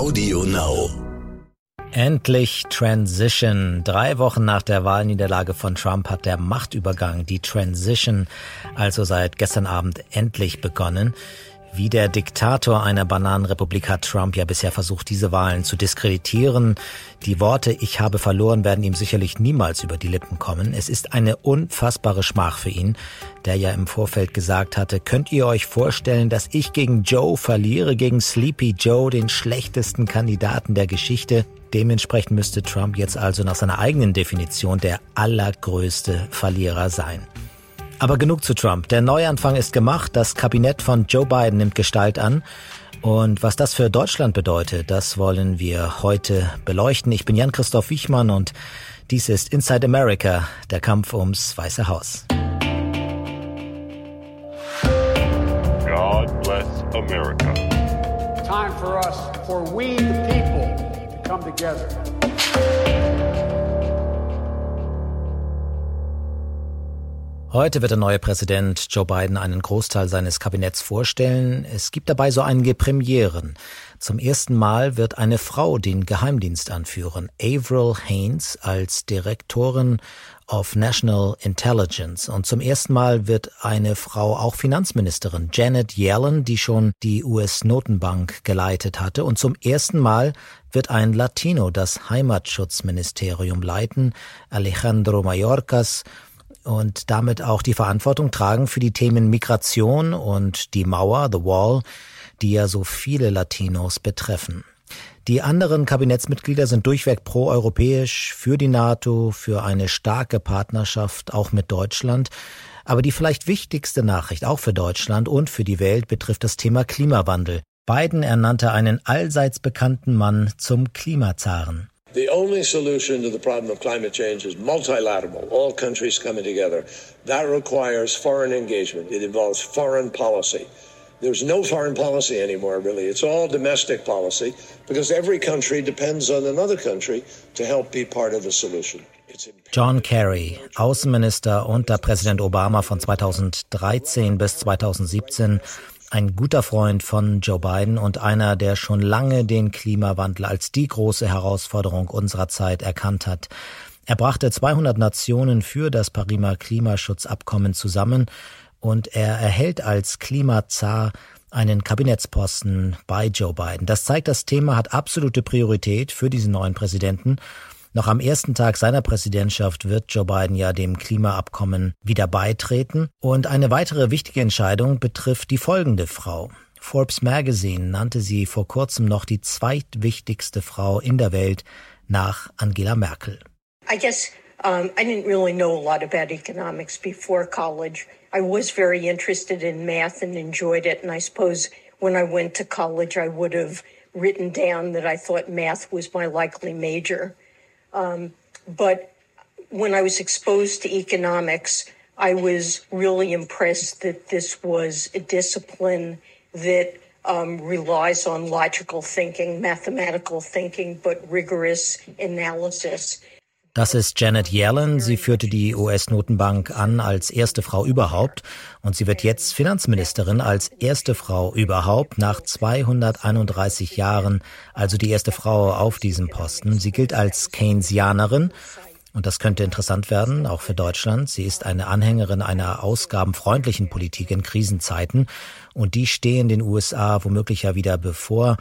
Audio Now. Endlich Transition. Drei Wochen nach der Wahlniederlage von Trump hat der Machtübergang, die Transition, also seit gestern Abend endlich begonnen. Wie der Diktator einer Bananenrepublik hat Trump ja bisher versucht, diese Wahlen zu diskreditieren. Die Worte Ich habe verloren werden ihm sicherlich niemals über die Lippen kommen. Es ist eine unfassbare Schmach für ihn, der ja im Vorfeld gesagt hatte, könnt ihr euch vorstellen, dass ich gegen Joe verliere, gegen Sleepy Joe, den schlechtesten Kandidaten der Geschichte? Dementsprechend müsste Trump jetzt also nach seiner eigenen Definition der allergrößte Verlierer sein. Aber genug zu Trump. Der Neuanfang ist gemacht. Das Kabinett von Joe Biden nimmt Gestalt an. Und was das für Deutschland bedeutet, das wollen wir heute beleuchten. Ich bin Jan-Christoph Wichmann und dies ist Inside America, der Kampf ums Weiße Haus. God bless America. Time for us, for we the people, to come together. Heute wird der neue Präsident Joe Biden einen Großteil seines Kabinetts vorstellen. Es gibt dabei so einige Premieren. Zum ersten Mal wird eine Frau den Geheimdienst anführen. Avril Haines als Direktorin of National Intelligence. Und zum ersten Mal wird eine Frau auch Finanzministerin. Janet Yellen, die schon die US-Notenbank geleitet hatte. Und zum ersten Mal wird ein Latino das Heimatschutzministerium leiten. Alejandro Mayorkas und damit auch die Verantwortung tragen für die Themen Migration und die Mauer, The Wall, die ja so viele Latinos betreffen. Die anderen Kabinettsmitglieder sind durchweg proeuropäisch, für die NATO, für eine starke Partnerschaft auch mit Deutschland. Aber die vielleicht wichtigste Nachricht auch für Deutschland und für die Welt betrifft das Thema Klimawandel. Biden ernannte einen allseits bekannten Mann zum Klimazaren. Only solution to the problem of climate change is multilateral, all countries coming together. That requires foreign engagement. It involves foreign policy. There's no foreign policy anymore, really. It's all domestic policy because every country depends on another country to help be part of the solution. John Kerry, Außenminister unter Präsident Obama von 2013 bis 2017, ein guter Freund von Joe Biden und einer, der schon lange den Klimawandel als die große Herausforderung unserer Zeit erkannt hat. Er brachte 200 Nationen für das Pariser Klimaschutzabkommen zusammen und er erhält als Klimazar einen Kabinettsposten bei Joe Biden. Das zeigt, das Thema hat absolute Priorität für diesen neuen Präsidenten noch am ersten Tag seiner Präsidentschaft wird Joe Biden ja dem Klimaabkommen wieder beitreten. Und eine weitere wichtige Entscheidung betrifft die folgende Frau. Forbes Magazine nannte sie vor kurzem noch die zweitwichtigste Frau in der Welt nach Angela Merkel. I guess um, I didn't really know a lot about economics before college. I was very interested in math and enjoyed it. And I suppose when I went to college, I would have written down that I thought math was my likely major. Um, but when I was exposed to economics, I was really impressed that this was a discipline that um, relies on logical thinking, mathematical thinking, but rigorous analysis. Das ist Janet Yellen. Sie führte die US-Notenbank an als erste Frau überhaupt und sie wird jetzt Finanzministerin als erste Frau überhaupt nach 231 Jahren, also die erste Frau auf diesem Posten. Sie gilt als Keynesianerin und das könnte interessant werden, auch für Deutschland. Sie ist eine Anhängerin einer ausgabenfreundlichen Politik in Krisenzeiten und die stehen den USA womöglich ja wieder bevor.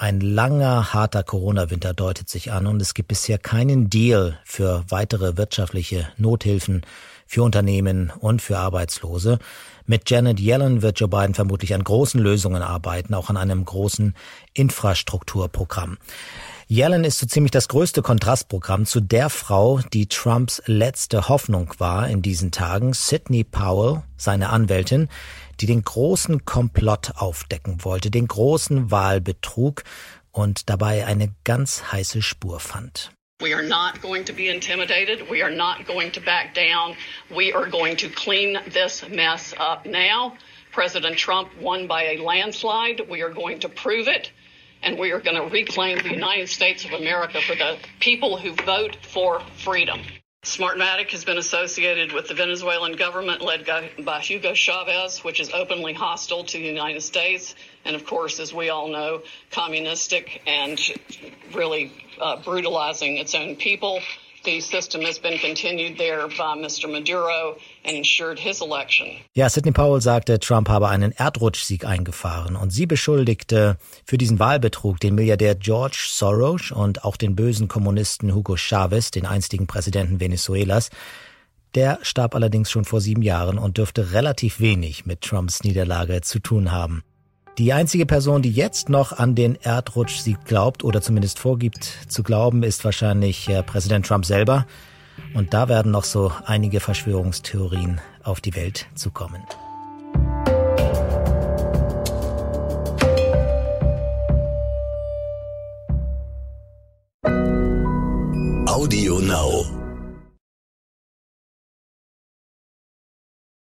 Ein langer, harter Corona-Winter deutet sich an und es gibt bisher keinen Deal für weitere wirtschaftliche Nothilfen für Unternehmen und für Arbeitslose. Mit Janet Yellen wird Joe Biden vermutlich an großen Lösungen arbeiten, auch an einem großen Infrastrukturprogramm. Yellen ist so ziemlich das größte Kontrastprogramm zu der Frau, die Trumps letzte Hoffnung war in diesen Tagen, Sidney Powell, seine Anwältin, die den großen Komplott aufdecken wollte, den großen Wahlbetrug und dabei eine ganz heiße Spur fand. We are not going to be intimidated. We are not going to back down. We are going to clean this mess up now. President Trump won by a landslide. We are going to prove it. And we are going to reclaim the United States of America for the people who vote for freedom. Smartmatic has been associated with the Venezuelan government led by Hugo Chavez, which is openly hostile to the United States, and of course, as we all know, communistic and really uh, brutalizing its own people. Ja, Sidney Powell sagte, Trump habe einen Erdrutschsieg eingefahren und sie beschuldigte für diesen Wahlbetrug den Milliardär George Soros und auch den bösen Kommunisten Hugo Chavez, den einstigen Präsidenten Venezuelas. Der starb allerdings schon vor sieben Jahren und dürfte relativ wenig mit Trumps Niederlage zu tun haben. Die einzige Person, die jetzt noch an den Erdrutschsieg glaubt oder zumindest vorgibt zu glauben, ist wahrscheinlich äh, Präsident Trump selber. Und da werden noch so einige Verschwörungstheorien auf die Welt zukommen.